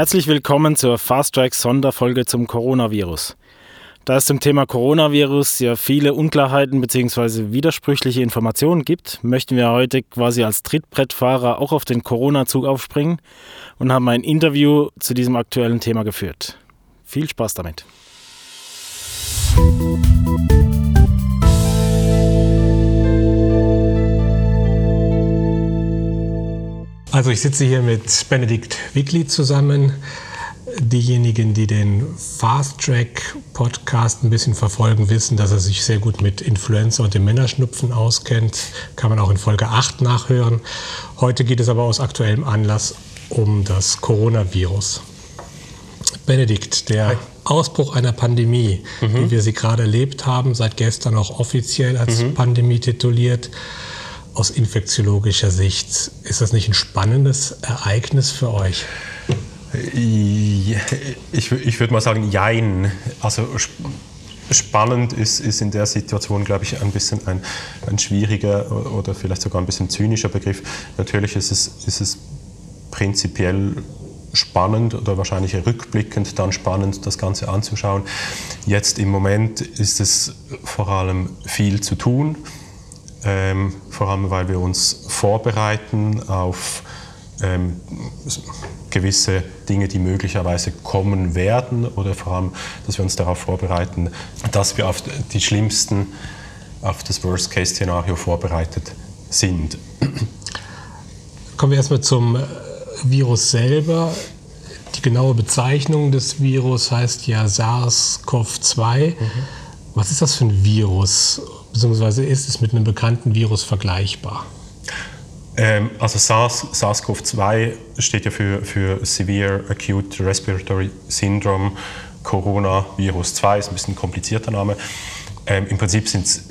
Herzlich willkommen zur Fast Track Sonderfolge zum Coronavirus. Da es zum Thema Coronavirus ja viele Unklarheiten bzw. widersprüchliche Informationen gibt, möchten wir heute quasi als Trittbrettfahrer auch auf den Corona-Zug aufspringen und haben ein Interview zu diesem aktuellen Thema geführt. Viel Spaß damit. Also ich sitze hier mit Benedikt Wickli zusammen. Diejenigen, die den Fast Track Podcast ein bisschen verfolgen, wissen, dass er sich sehr gut mit Influenza und dem Männerschnupfen auskennt. Kann man auch in Folge 8 nachhören. Heute geht es aber aus aktuellem Anlass um das Coronavirus. Benedikt, der Hi. Ausbruch einer Pandemie, mhm. wie wir sie gerade erlebt haben, seit gestern auch offiziell als mhm. Pandemie tituliert, aus infektiologischer Sicht, ist das nicht ein spannendes Ereignis für euch? Ich, ich würde mal sagen, jein. Also spannend ist, ist in der Situation, glaube ich, ein bisschen ein, ein schwieriger oder vielleicht sogar ein bisschen zynischer Begriff. Natürlich ist es, ist es prinzipiell spannend oder wahrscheinlich rückblickend dann spannend, das Ganze anzuschauen. Jetzt im Moment ist es vor allem viel zu tun ähm, vor allem weil wir uns vorbereiten auf ähm, gewisse Dinge, die möglicherweise kommen werden oder vor allem, dass wir uns darauf vorbereiten, dass wir auf die schlimmsten, auf das Worst-Case-Szenario vorbereitet sind. Kommen wir erstmal zum äh, Virus selber. Die genaue Bezeichnung des Virus heißt ja SARS-CoV-2. Mhm. Was ist das für ein Virus beziehungsweise ist es mit einem bekannten Virus vergleichbar? Ähm, also SARS, SARS-CoV-2 steht ja für, für Severe Acute Respiratory Syndrome Coronavirus 2, ist ein bisschen ein komplizierter Name. Ähm, Im Prinzip ist,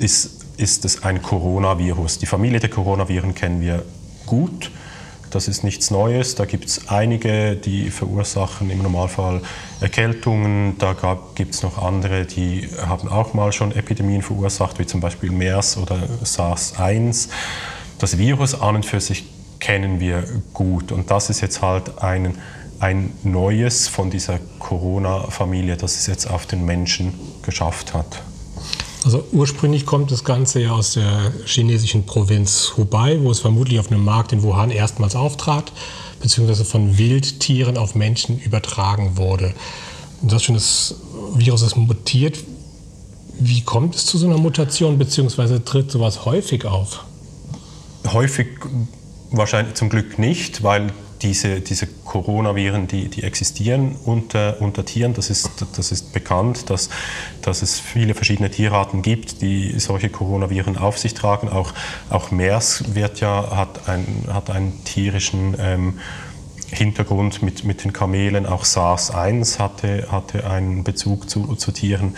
ist es ein Coronavirus. Die Familie der Coronaviren kennen wir gut. Das ist nichts Neues. Da gibt es einige, die verursachen im Normalfall Erkältungen. Da gibt es noch andere, die haben auch mal schon Epidemien verursacht, wie zum Beispiel MERS oder SARS-1. Das Virus an und für sich kennen wir gut. Und das ist jetzt halt ein, ein neues von dieser Corona-Familie, das es jetzt auf den Menschen geschafft hat. Also ursprünglich kommt das Ganze ja aus der chinesischen Provinz Hubei, wo es vermutlich auf einem Markt in Wuhan erstmals auftrat, beziehungsweise von Wildtieren auf Menschen übertragen wurde. Und das schon das Virus ist mutiert. Wie kommt es zu so einer Mutation, beziehungsweise tritt sowas häufig auf? Häufig wahrscheinlich zum Glück nicht, weil diese, diese Coronaviren, die, die existieren unter, unter Tieren, das ist, das ist bekannt, dass, dass es viele verschiedene Tierarten gibt, die solche Coronaviren auf sich tragen. Auch, auch MERS wird ja, hat, ein, hat einen tierischen ähm, Hintergrund mit, mit den Kamelen. Auch SARS-1 hatte, hatte einen Bezug zu, zu Tieren.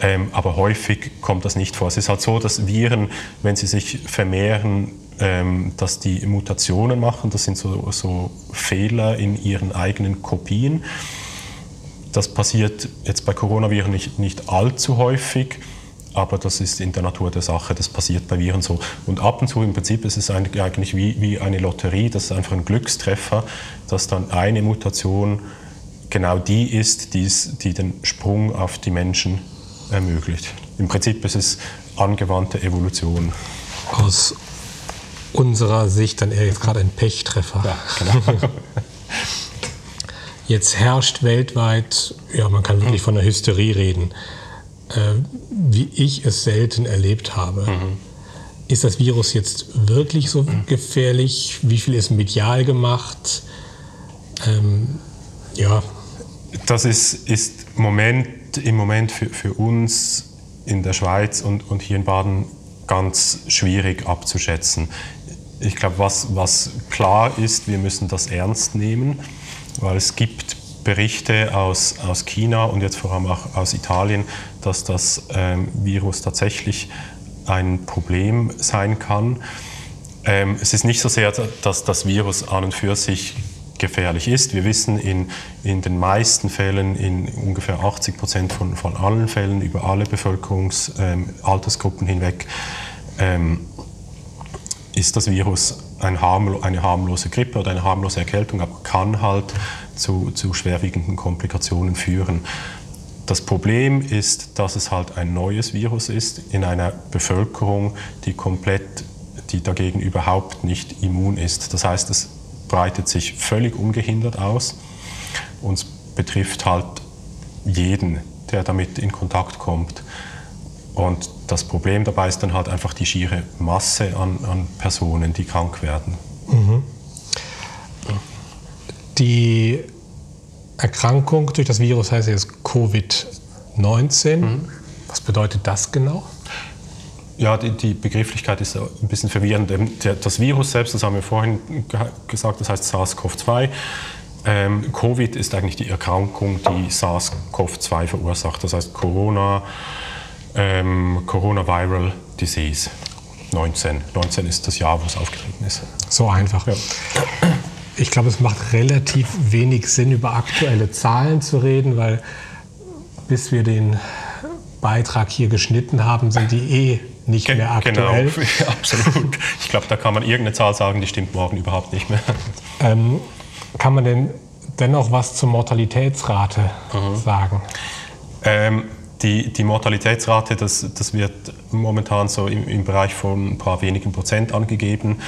Ähm, aber häufig kommt das nicht vor. Es ist halt so, dass Viren, wenn sie sich vermehren, ähm, dass die Mutationen machen. Das sind so, so Fehler in ihren eigenen Kopien. Das passiert jetzt bei Coronaviren nicht, nicht allzu häufig, aber das ist in der Natur der Sache, das passiert bei Viren so. Und ab und zu im Prinzip ist es eigentlich wie, wie eine Lotterie, das ist einfach ein Glückstreffer, dass dann eine Mutation genau die ist, die den Sprung auf die Menschen ermöglicht. Im Prinzip ist es angewandte Evolution. Aus unserer Sicht dann eher jetzt gerade ein Pechtreffer. Ja, genau. Jetzt herrscht weltweit, ja, man kann wirklich von einer Hysterie reden, äh, wie ich es selten erlebt habe. Mhm. Ist das Virus jetzt wirklich so gefährlich? Wie viel ist medial gemacht? Ähm, ja. Das ist, ist Moment, im Moment für, für uns in der Schweiz und, und hier in Baden ganz schwierig abzuschätzen ich glaube, was, was klar ist, wir müssen das ernst nehmen, weil es gibt Berichte aus, aus China und jetzt vor allem auch aus Italien, dass das ähm, Virus tatsächlich ein Problem sein kann. Ähm, es ist nicht so sehr, dass das Virus an und für sich gefährlich ist. Wir wissen in, in den meisten Fällen, in ungefähr 80 Prozent von, von allen Fällen über alle Bevölkerungsaltersgruppen ähm, hinweg, ähm, ist das Virus ein harmlo eine harmlose Grippe oder eine harmlose Erkältung, aber kann halt zu, zu schwerwiegenden Komplikationen führen. Das Problem ist, dass es halt ein neues Virus ist in einer Bevölkerung, die komplett, die dagegen überhaupt nicht immun ist. Das heißt, es breitet sich völlig ungehindert aus und betrifft halt jeden, der damit in Kontakt kommt. Und das Problem dabei ist dann halt einfach die schiere Masse an, an Personen, die krank werden. Mhm. Die Erkrankung durch das Virus heißt jetzt Covid-19. Mhm. Was bedeutet das genau? Ja, die, die, Begrifflichkeit ist ein bisschen verwirrend. Das Virus selbst, das haben wir vorhin gesagt, das heißt SARS-CoV-2. Ähm, Covid ist eigentlich die Erkrankung, die SARS-CoV-2 verursacht. Das heißt Corona, ähm, Coronaviral Disease 19. 19 ist das Jahr, wo es aufgetreten ist. So einfach. Ja. Ich glaube, es macht relativ wenig Sinn, über aktuelle Zahlen zu reden, weil bis wir den Beitrag hier geschnitten haben, sind die eh nicht Ge mehr aktuell. Genau, ja, absolut. Ich glaube, da kann man irgendeine Zahl sagen, die stimmt morgen überhaupt nicht mehr. Ähm, kann man denn dennoch was zur Mortalitätsrate mhm. sagen? Ähm, die, die Mortalitätsrate, das, das wird momentan so im, im Bereich von ein paar wenigen Prozent angegeben,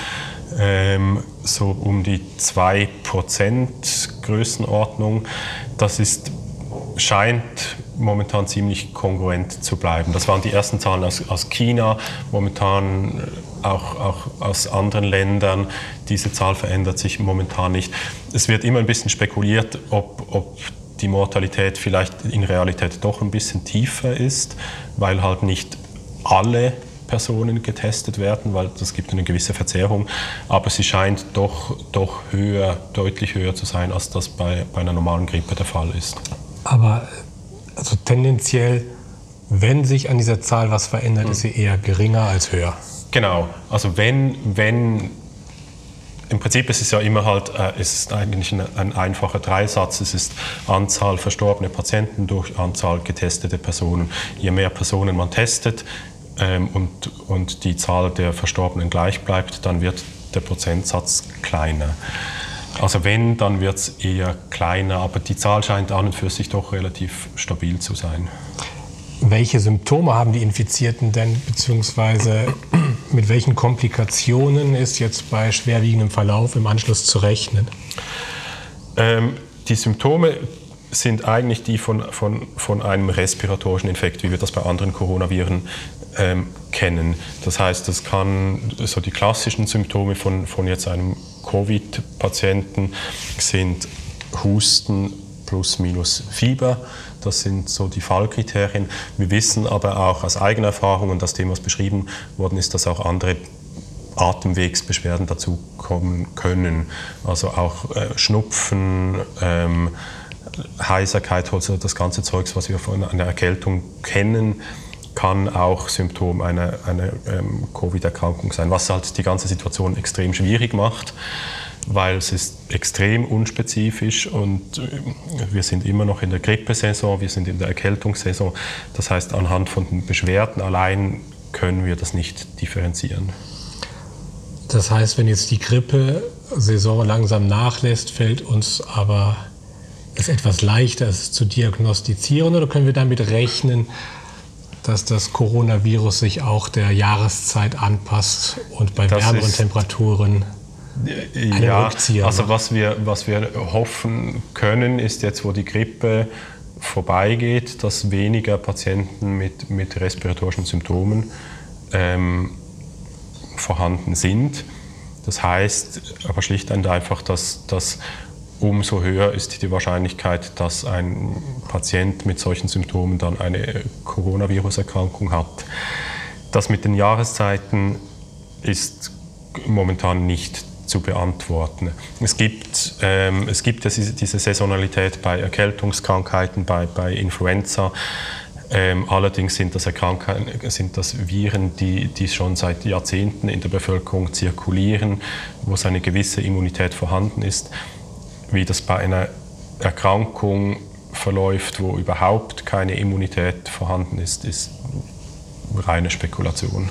ähm, so um die 2 Prozent Größenordnung. Das ist, scheint momentan ziemlich kongruent zu bleiben. Das waren die ersten Zahlen aus, aus China, momentan auch, auch aus anderen Ländern. Diese Zahl verändert sich momentan nicht. Es wird immer ein bisschen spekuliert, ob, ob die Mortalität vielleicht in Realität doch ein bisschen tiefer ist, weil halt nicht alle Personen getestet werden, weil das gibt eine gewisse Verzerrung. Aber sie scheint doch, doch höher, deutlich höher zu sein, als das bei, bei einer normalen Grippe der Fall ist. Aber also tendenziell, wenn sich an dieser Zahl was verändert, mhm. ist sie eher geringer als höher. Genau. Also wenn, wenn im Prinzip ist es ja immer halt, äh, es ist eigentlich ein, ein, einfacher Dreisatz. Es ist Anzahl verstorbene Patienten durch Anzahl getestete Personen. Je mehr Personen man testet ähm, und, und die Zahl der Verstorbenen gleich bleibt, dann wird der Prozentsatz kleiner. Also wenn, dann wird es eher kleiner, aber die Zahl scheint an und für sich doch relativ stabil zu sein. Welche Symptome haben die Infizierten denn, beziehungsweise mit welchen Komplikationen ist jetzt bei schwerwiegendem Verlauf im Anschluss zu rechnen? Ähm, die Symptome sind eigentlich die von, von, von einem respiratorischen Infekt, wie wir das bei anderen Coronaviren ähm, kennen. Das heißt, das kann so die klassischen Symptome von, von jetzt einem Covid-Patienten sind Husten plus minus Fieber das sind so die Fallkriterien. Wir wissen aber auch aus eigener Erfahrung, und das Thema, was beschrieben worden ist, dass auch andere Atemwegsbeschwerden dazu kommen können. Also auch äh, Schnupfen, ähm, Heiserkeit, also das ganze Zeugs, was wir von einer Erkältung kennen, kann auch Symptom einer, einer ähm, Covid-Erkrankung sein, was halt die ganze Situation extrem schwierig macht weil es ist extrem unspezifisch und äh, wir sind immer noch in der Grippesaison, wir sind in der Erkältungssaison. Das heißt, anhand von den Beschwerden allein können wir das nicht differenzieren. Das heißt, wenn jetzt die Grippesaison langsam nachlässt, fällt uns aber es etwas leichter, es zu diagnostizieren oder können wir damit rechnen, dass das Coronavirus sich auch der Jahreszeit anpasst und bei das wärmeren Temperaturen ja, also was wir, was wir hoffen können, ist jetzt, wo die Grippe vorbeigeht, dass weniger Patienten mit, mit respiratorischen Symptomen ähm, vorhanden sind. Das heißt aber schlicht und einfach, dass, dass umso höher ist die Wahrscheinlichkeit, dass ein Patient mit solchen Symptomen dann eine Coronavirus-Erkrankung hat. Das mit den Jahreszeiten ist momentan nicht zu beantworten. Es gibt, ähm, es gibt diese Saisonalität bei Erkältungskrankheiten, bei, bei Influenza. Ähm, allerdings sind das, sind das Viren, die, die schon seit Jahrzehnten in der Bevölkerung zirkulieren, wo es eine gewisse Immunität vorhanden ist. Wie das bei einer Erkrankung verläuft, wo überhaupt keine Immunität vorhanden ist, ist reine Spekulation.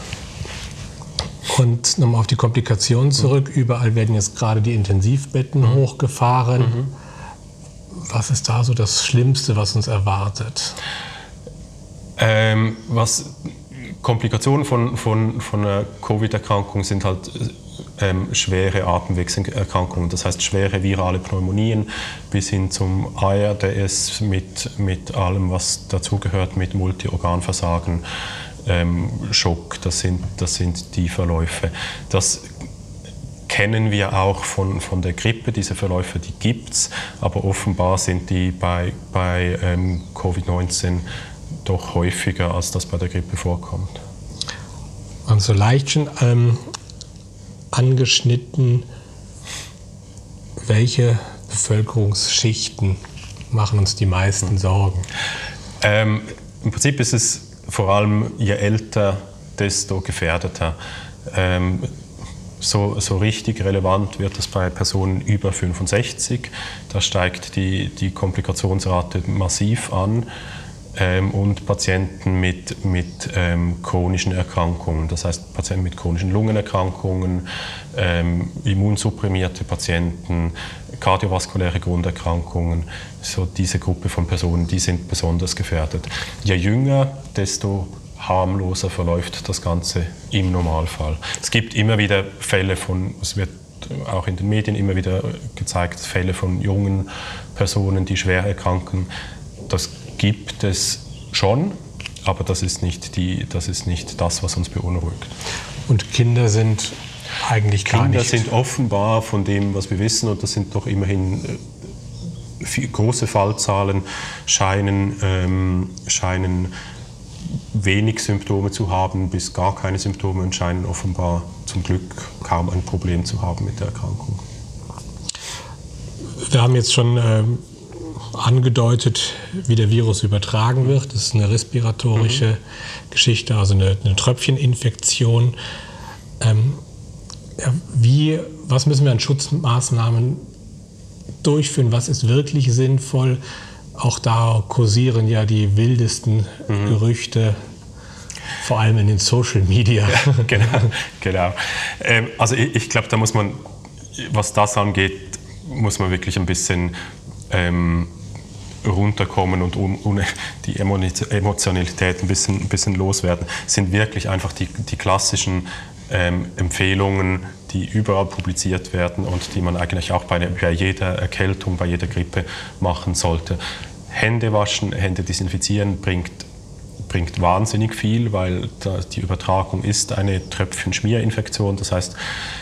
Und nochmal auf die Komplikationen zurück. Mhm. Überall werden jetzt gerade die Intensivbetten mhm. hochgefahren. Mhm. Was ist da so das Schlimmste, was uns erwartet? Ähm, was Komplikationen von, von, von einer Covid-Erkrankung sind halt ähm, schwere Atemwegserkrankungen, das heißt schwere virale Pneumonien bis hin zum ARDS mit, mit allem, was dazugehört, mit Multiorganversagen, ähm, Schock, das sind, das sind die Verläufe. Das kennen wir auch von, von der Grippe, diese Verläufe, die gibt es, aber offenbar sind die bei, bei ähm, Covid-19 doch häufiger, als das bei der Grippe vorkommt. Und so leicht schon ähm, angeschnitten, welche Bevölkerungsschichten machen uns die meisten Sorgen? Ähm, Im Prinzip ist es vor allem, je älter, desto gefährdeter. Ähm, so, so, richtig relevant wird es bei Personen über 65. Da steigt die, die Komplikationsrate massiv an ähm, und Patienten mit, mit ähm, chronischen Erkrankungen, das heißt Patienten mit chronischen Lungenerkrankungen, ähm, immunsupprimierte Patienten, kardiovaskuläre Grunderkrankungen, so diese Gruppe von Personen, die sind besonders gefährdet. Je jünger, desto harmloser verläuft das Ganze im Normalfall. Es gibt immer wieder Fälle von, es wird auch in den Medien immer wieder gezeigt, Fälle von jungen Personen, die schwer erkranken. Gibt es schon, aber das ist nicht, die, das, ist nicht das, was uns beunruhigt. Und Kinder sind eigentlich gar Kinder nicht. Kinder sind offenbar von dem, was wir wissen, und das sind doch immerhin äh, große Fallzahlen, scheinen, ähm, scheinen wenig Symptome zu haben, bis gar keine Symptome und scheinen offenbar zum Glück kaum ein Problem zu haben mit der Erkrankung. Wir haben jetzt schon ähm, angedeutet, wie der Virus übertragen wird. Das ist eine respiratorische mhm. Geschichte, also eine, eine Tröpfcheninfektion. Ähm, wie, was müssen wir an Schutzmaßnahmen durchführen? Was ist wirklich sinnvoll? Auch da kursieren ja die wildesten mhm. Gerüchte, vor allem in den Social Media. Ja, genau, genau. Ähm, also ich, ich glaube, da muss man, was das angeht, muss man wirklich ein bisschen ähm, runterkommen und um, um die Emotionalität ein bisschen, ein bisschen loswerden, sind wirklich einfach die, die klassischen ähm, Empfehlungen, die überall publiziert werden und die man eigentlich auch bei, bei jeder Erkältung, bei jeder Grippe machen sollte. Hände waschen, Hände desinfizieren bringt bringt wahnsinnig viel, weil die Übertragung ist eine Tröpfchenschmierinfektion. Das heißt,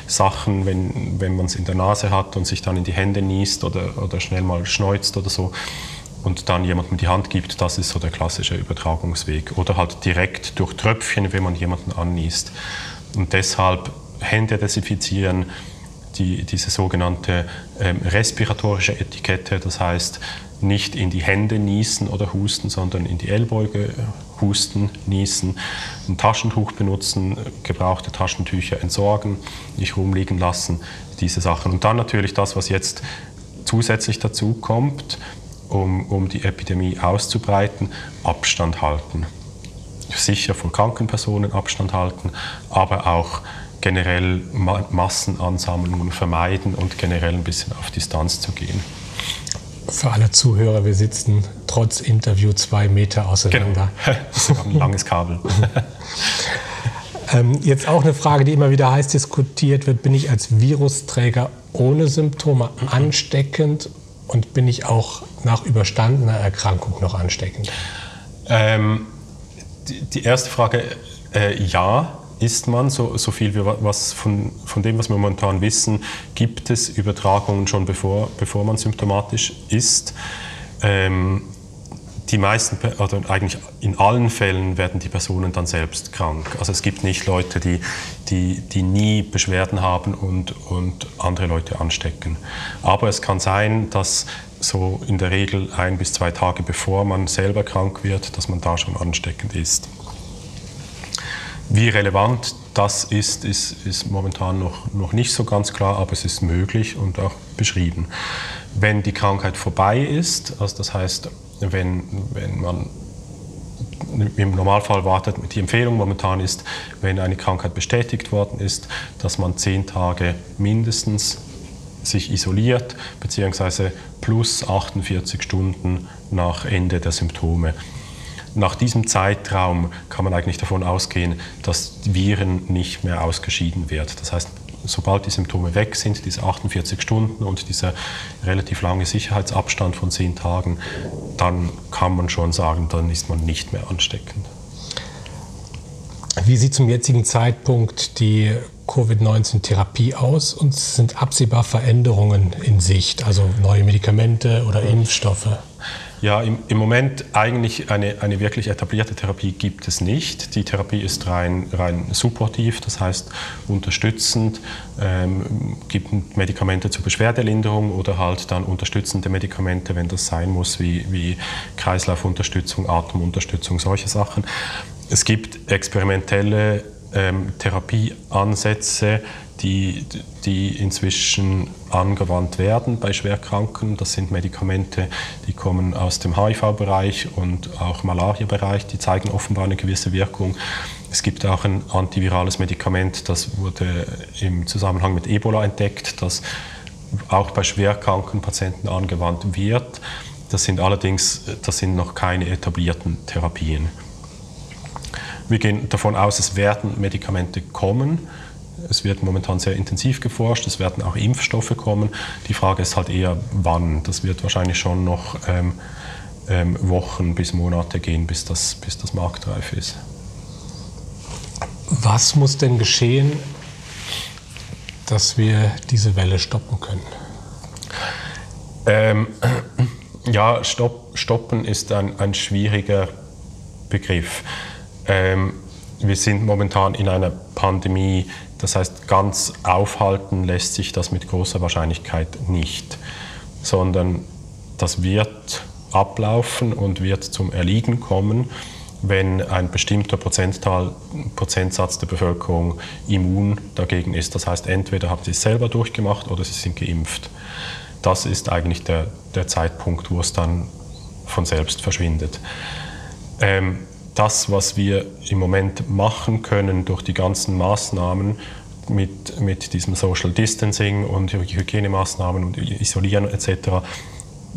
Sachen, wenn, wenn man es in der Nase hat und sich dann in die Hände niest oder, oder schnell mal schneuzt oder so, und dann jemandem die Hand gibt, das ist so der klassische Übertragungsweg. Oder halt direkt durch Tröpfchen, wenn man jemanden anniest. Und deshalb Hände desinfizieren, die, diese sogenannte ähm, respiratorische Etikette, das heißt nicht in die Hände niesen oder husten, sondern in die Ellbeuge husten, niesen, ein Taschentuch benutzen, gebrauchte Taschentücher entsorgen, nicht rumliegen lassen, diese Sachen. Und dann natürlich das, was jetzt zusätzlich dazu kommt, um, um die Epidemie auszubreiten, Abstand halten. Sicher von kranken Personen Abstand halten, aber auch generell Massenansammlungen vermeiden und generell ein bisschen auf Distanz zu gehen. Für alle Zuhörer, wir sitzen trotz Interview zwei Meter auseinander. Genau. Das ist ein langes Kabel. ähm, jetzt auch eine Frage, die immer wieder heiß diskutiert wird. Bin ich als Virusträger ohne Symptome ansteckend und bin ich auch nach überstandener Erkrankung noch ansteckend? Ähm, die, erste Frage, äh, ja, ist man, so, so viel wie was von, von dem, was wir momentan wissen, gibt es Übertragungen schon bevor, bevor man symptomatisch ist. Ähm, die meisten, oder eigentlich in allen Fällen werden die Personen dann selbst krank. Also es gibt nicht Leute, die, die, die nie Beschwerden haben und, und andere Leute anstecken. Aber es kann sein, dass so in der Regel ein bis zwei Tage bevor man selber krank wird, dass man da schon ansteckend ist. Wie relevant das ist, ist, ist momentan noch, noch nicht so ganz klar, aber es ist möglich und auch beschrieben. Wenn die Krankheit vorbei ist, also das heißt, wenn, wenn man im Normalfall wartet die Empfehlung momentan ist, wenn eine Krankheit bestätigt worden ist, dass man zehn Tage mindestens sich isoliert, beziehungsweise plus 48 Stunden nach Ende der Symptome. Nach diesem Zeitraum kann man eigentlich davon ausgehen, dass Viren nicht mehr ausgeschieden wird. Das heißt, sobald die Symptome weg sind, diese 48 Stunden und dieser relativ lange Sicherheitsabstand von 10 Tagen, dann kann man schon sagen, dann ist man nicht mehr ansteckend. Wie sieht zum jetzigen Zeitpunkt die Covid-19-Therapie aus und sind absehbar Veränderungen in Sicht, also neue Medikamente oder Impfstoffe? Ja, im, im Moment eigentlich eine, eine wirklich etablierte Therapie gibt es nicht. Die Therapie ist rein, rein supportiv, das heißt unterstützend, ähm, gibt Medikamente zur Beschwerdelinderung oder halt dann unterstützende Medikamente, wenn das sein muss, wie, wie Kreislaufunterstützung, Atemunterstützung, solche Sachen. Es gibt experimentelle ähm, Therapieansätze, die, die inzwischen angewandt werden bei Schwerkranken. Das sind Medikamente, die kommen aus dem HIV-Bereich und auch Malaria-Bereich, die zeigen offenbar eine gewisse Wirkung. Es gibt auch ein antivirales Medikament, das wurde im Zusammenhang mit Ebola entdeckt, das auch bei schwerkranken Patienten angewandt wird. Das sind allerdings das sind noch keine etablierten Therapien. Wir gehen davon aus, es werden Medikamente kommen. Es wird momentan sehr intensiv geforscht, es werden auch Impfstoffe kommen. Die Frage ist halt eher, wann. Das wird wahrscheinlich schon noch ähm, ähm, Wochen bis Monate gehen, bis das, bis das marktreif ist. Was muss denn geschehen, dass wir diese Welle stoppen können? Ähm, ja, stopp, stoppen ist ein, ein schwieriger Begriff. Ähm, wir sind momentan in einer Pandemie, das heißt, ganz aufhalten lässt sich das mit großer Wahrscheinlichkeit nicht, sondern das wird ablaufen und wird zum Erliegen kommen, wenn ein bestimmter Prozentteil, Prozentsatz der Bevölkerung immun dagegen ist. Das heißt, entweder haben sie es selber durchgemacht oder sie sind geimpft. Das ist eigentlich der, der Zeitpunkt, wo es dann von selbst verschwindet. Ähm, das, was wir im Moment machen können durch die ganzen Maßnahmen mit, mit diesem Social Distancing und Hygienemaßnahmen und Isolieren etc.,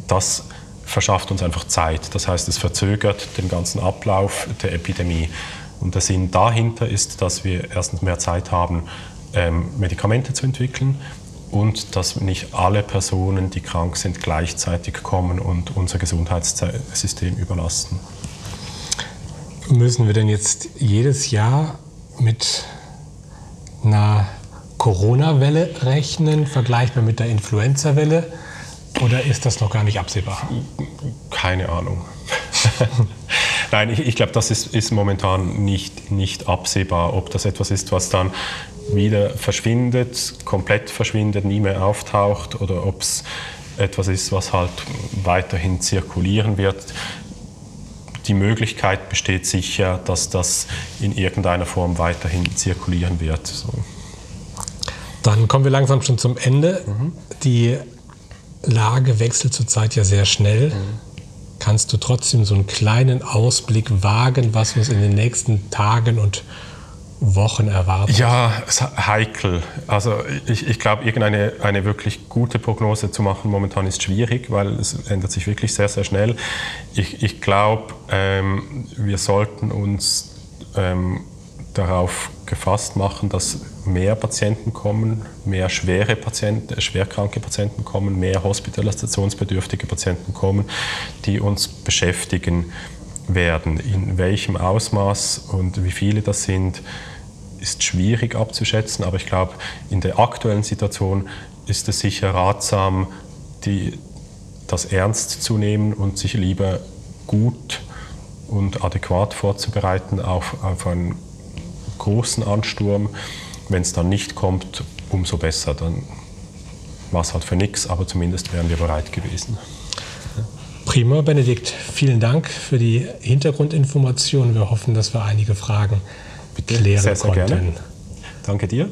das verschafft uns einfach Zeit. Das heißt, es verzögert den ganzen Ablauf der Epidemie. Und der Sinn dahinter ist, dass wir erstens mehr Zeit haben, ähm, Medikamente zu entwickeln und dass nicht alle Personen, die krank sind, gleichzeitig kommen und unser Gesundheitssystem überlasten. Müssen wir denn jetzt jedes Jahr mit einer Corona-Welle rechnen, vergleichbar mit der Influenza-Welle? Oder ist das noch gar nicht absehbar? Keine Ahnung. Nein, ich, ich glaube, das ist, ist, momentan nicht, nicht absehbar, ob das etwas ist, was dann wieder verschwindet, komplett verschwindet, nie mehr auftaucht oder ob es etwas ist, was halt weiterhin zirkulieren wird die Möglichkeit besteht sicher, dass das in irgendeiner Form weiterhin zirkulieren wird. So. Dann kommen wir langsam schon zum Ende. Mhm. Die Lage wechselt zurzeit ja sehr schnell. Mhm. Kannst du trotzdem so einen kleinen Ausblick wagen, was uns in den nächsten Tagen und Wochen erwartet? Ja, heikel. Also ich, ich glaube, irgendeine eine wirklich gute Prognose zu machen momentan ist schwierig, weil es ändert sich wirklich sehr, sehr schnell. Ich, ich glaube, ähm, wir sollten uns ähm, darauf gefasst machen, dass mehr Patienten kommen, mehr schwere Patienten, äh, schwerkranke Patienten kommen, mehr hospitalisationsbedürftige Patienten kommen, die uns beschäftigen werden. In welchem Ausmaß und wie viele das sind, ist schwierig abzuschätzen, aber ich glaube, in der aktuellen Situation ist es sicher ratsam, die, das ernst zu nehmen und sich lieber gut und adäquat vorzubereiten auf, auf einen großen Ansturm. Wenn es dann nicht kommt, umso besser. Dann war es halt für nichts, aber zumindest wären wir bereit gewesen. Prima, Benedikt. Vielen Dank für die Hintergrundinformationen. Wir hoffen, dass wir einige Fragen klären sehr, sehr. Gerne. Danke dir.